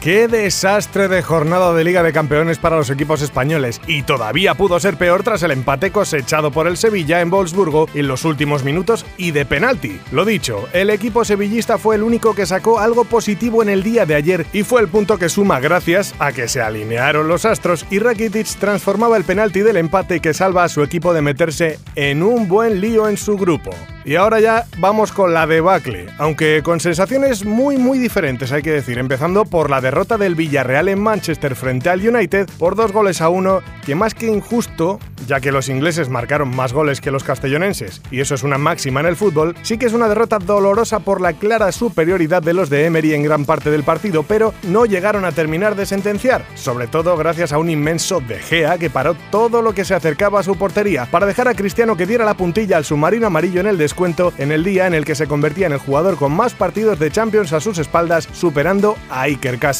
Qué desastre de jornada de Liga de Campeones para los equipos españoles y todavía pudo ser peor tras el empate cosechado por el Sevilla en Wolfsburgo en los últimos minutos y de penalti. Lo dicho, el equipo sevillista fue el único que sacó algo positivo en el día de ayer y fue el punto que suma gracias a que se alinearon los astros y Rakitic transformaba el penalti del empate que salva a su equipo de meterse en un buen lío en su grupo. Y ahora ya vamos con la debacle, aunque con sensaciones muy muy diferentes hay que decir, empezando por la derrota del Villarreal en Manchester frente al United por dos goles a uno, que más que injusto, ya que los ingleses marcaron más goles que los castellonenses, y eso es una máxima en el fútbol, sí que es una derrota dolorosa por la clara superioridad de los de Emery en gran parte del partido, pero no llegaron a terminar de sentenciar, sobre todo gracias a un inmenso De Gea que paró todo lo que se acercaba a su portería, para dejar a Cristiano que diera la puntilla al submarino amarillo en el descuento cuento en el día en el que se convertía en el jugador con más partidos de Champions a sus espaldas, superando a Iker Casillas.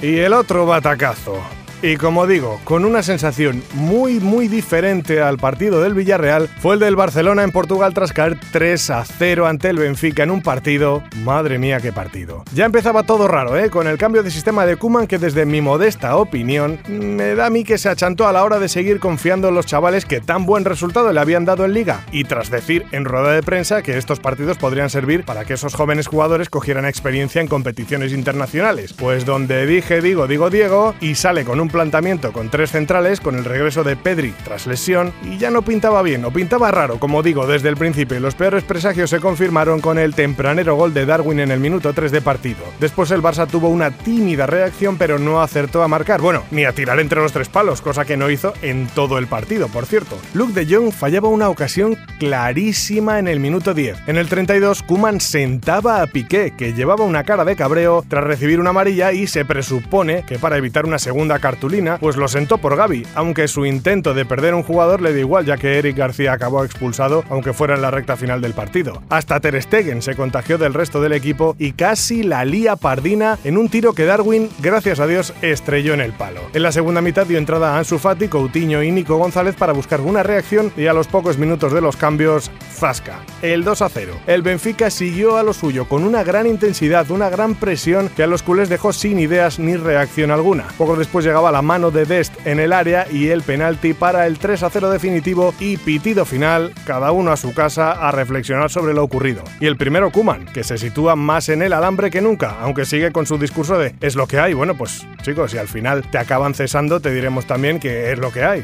Y el otro batacazo. Y como digo, con una sensación muy muy diferente al partido del Villarreal, fue el del Barcelona en Portugal tras caer 3 a 0 ante el Benfica en un partido, madre mía qué partido. Ya empezaba todo raro, ¿eh? Con el cambio de sistema de Kuman que desde mi modesta opinión me da a mí que se achantó a la hora de seguir confiando en los chavales que tan buen resultado le habían dado en liga y tras decir en rueda de prensa que estos partidos podrían servir para que esos jóvenes jugadores cogieran experiencia en competiciones internacionales. Pues donde dije digo digo Diego y sale con un planteamiento con tres centrales con el regreso de Pedri tras lesión y ya no pintaba bien, o pintaba raro, como digo desde el principio, los peores presagios se confirmaron con el tempranero gol de Darwin en el minuto 3 de partido. Después el Barça tuvo una tímida reacción, pero no acertó a marcar, bueno, ni a tirar entre los tres palos, cosa que no hizo en todo el partido, por cierto. Luke de Jong fallaba una ocasión clarísima en el minuto 10. En el 32, Kuman sentaba a Piqué, que llevaba una cara de cabreo tras recibir una amarilla y se presupone que para evitar una segunda carta pues lo sentó por Gaby, aunque su intento de perder un jugador le dio igual ya que Eric García acabó expulsado aunque fuera en la recta final del partido. Hasta Ter Stegen se contagió del resto del equipo y casi la lía pardina en un tiro que Darwin, gracias a Dios, estrelló en el palo. En la segunda mitad dio entrada a Ansu Fati, Coutinho y Nico González para buscar una reacción y a los pocos minutos de los cambios, Zasca. El 2 a 0. El Benfica siguió a lo suyo con una gran intensidad, una gran presión que a los culés dejó sin ideas ni reacción alguna. Poco después llegaba la mano de Dest en el área y el penalti para el 3 a 0 definitivo y pitido final, cada uno a su casa a reflexionar sobre lo ocurrido. Y el primero Kuman, que se sitúa más en el alambre que nunca, aunque sigue con su discurso de es lo que hay. Bueno, pues chicos, si al final te acaban cesando, te diremos también que es lo que hay.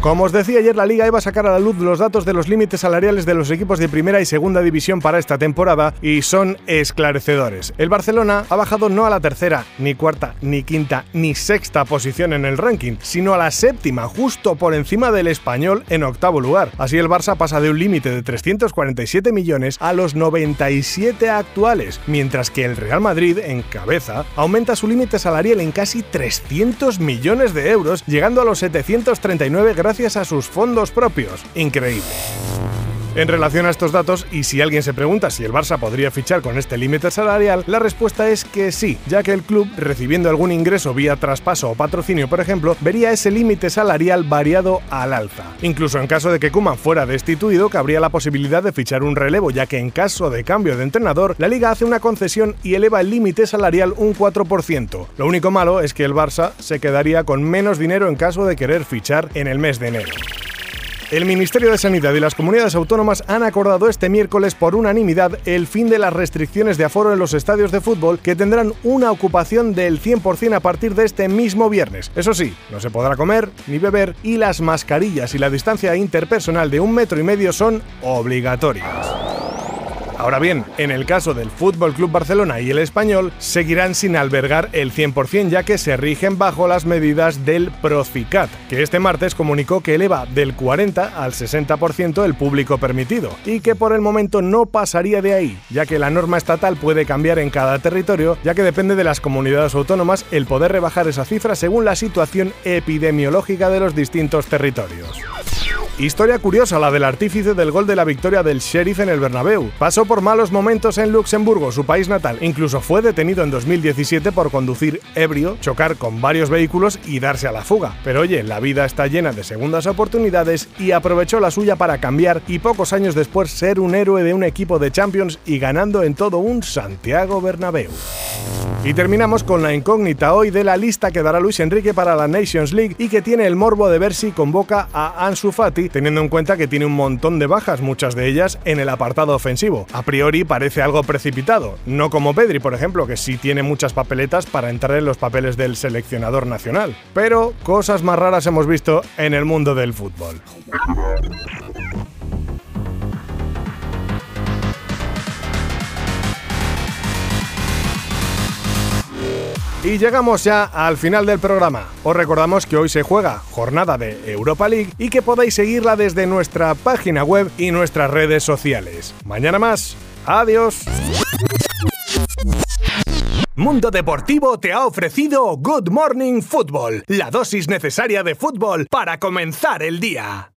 Como os decía ayer, la liga iba a sacar a la luz los datos de los límites salariales de los equipos de primera y segunda división para esta temporada y son esclarecedores. El Barcelona ha bajado no a la tercera, ni cuarta, ni quinta, ni sexta posición en el ranking, sino a la séptima, justo por encima del español en octavo lugar. Así el Barça pasa de un límite de 347 millones a los 97 actuales, mientras que el Real Madrid, en cabeza, aumenta su límite salarial en casi 300 millones de euros, llegando a los 739 gracias a sus fondos propios. Increíble. En relación a estos datos, y si alguien se pregunta si el Barça podría fichar con este límite salarial, la respuesta es que sí, ya que el club, recibiendo algún ingreso vía traspaso o patrocinio, por ejemplo, vería ese límite salarial variado al alza. Incluso en caso de que Kuman fuera destituido, cabría la posibilidad de fichar un relevo, ya que en caso de cambio de entrenador, la liga hace una concesión y eleva el límite salarial un 4%. Lo único malo es que el Barça se quedaría con menos dinero en caso de querer fichar en el mes de enero. El Ministerio de Sanidad y las comunidades autónomas han acordado este miércoles por unanimidad el fin de las restricciones de aforo en los estadios de fútbol que tendrán una ocupación del 100% a partir de este mismo viernes. Eso sí, no se podrá comer ni beber y las mascarillas y la distancia interpersonal de un metro y medio son obligatorias. Ahora bien, en el caso del Fútbol Club Barcelona y el Español, seguirán sin albergar el 100% ya que se rigen bajo las medidas del Procicat, que este martes comunicó que eleva del 40 al 60% el público permitido y que por el momento no pasaría de ahí, ya que la norma estatal puede cambiar en cada territorio, ya que depende de las comunidades autónomas el poder rebajar esa cifra según la situación epidemiológica de los distintos territorios. Historia curiosa la del artífice del gol de la victoria del Sheriff en el Bernabéu. Pasó por malos momentos en Luxemburgo, su país natal. Incluso fue detenido en 2017 por conducir ebrio, chocar con varios vehículos y darse a la fuga. Pero oye, la vida está llena de segundas oportunidades y aprovechó la suya para cambiar y pocos años después ser un héroe de un equipo de Champions y ganando en todo un Santiago Bernabéu. Y terminamos con la incógnita hoy de la lista que dará Luis Enrique para la Nations League y que tiene el morbo de ver si convoca a Ansu Fati, teniendo en cuenta que tiene un montón de bajas, muchas de ellas en el apartado ofensivo. A priori parece algo precipitado, no como Pedri, por ejemplo, que sí tiene muchas papeletas para entrar en los papeles del seleccionador nacional. Pero cosas más raras hemos visto en el mundo del fútbol. Y llegamos ya al final del programa. Os recordamos que hoy se juega jornada de Europa League y que podéis seguirla desde nuestra página web y nuestras redes sociales. Mañana más. Adiós. Mundo Deportivo te ha ofrecido Good Morning Football, la dosis necesaria de fútbol para comenzar el día.